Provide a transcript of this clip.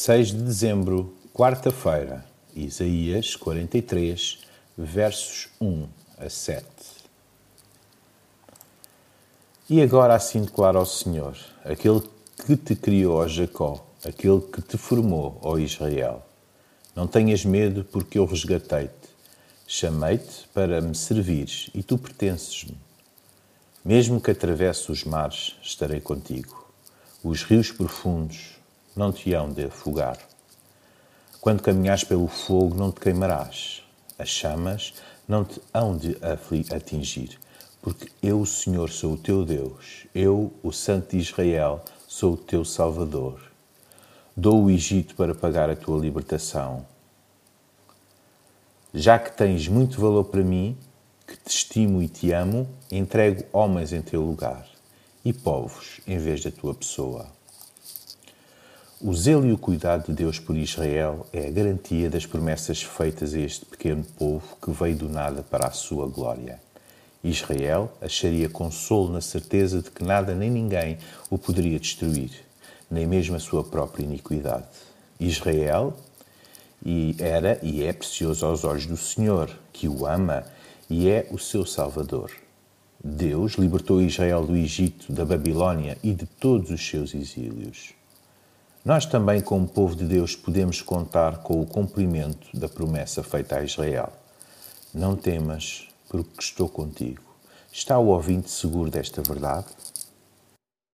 6 de dezembro, quarta-feira, Isaías 43, versos 1 a 7. E agora assim declara ao Senhor, aquele que te criou, ó Jacó, aquele que te formou, ó Israel. Não tenhas medo, porque eu resgatei-te. Chamei-te para me servires e tu pertences-me. Mesmo que atravesse os mares, estarei contigo. Os rios profundos não te hão de afogar. Quando caminhares pelo fogo, não te queimarás. As chamas não te hão de atingir, porque eu, o Senhor, sou o teu Deus. Eu, o Santo de Israel, sou o teu Salvador. Dou o Egito para pagar a tua libertação. Já que tens muito valor para mim, que te estimo e te amo, entrego homens em teu lugar e povos em vez da tua pessoa. O zelo e o cuidado de Deus por Israel é a garantia das promessas feitas a este pequeno povo que veio do nada para a sua glória. Israel acharia consolo na certeza de que nada nem ninguém o poderia destruir, nem mesmo a sua própria iniquidade. Israel e era e é precioso aos olhos do Senhor, que o ama e é o seu Salvador. Deus libertou Israel do Egito, da Babilônia e de todos os seus exílios. Nós também, como povo de Deus, podemos contar com o cumprimento da promessa feita a Israel. Não temas, porque estou contigo. Está o ouvinte seguro desta verdade?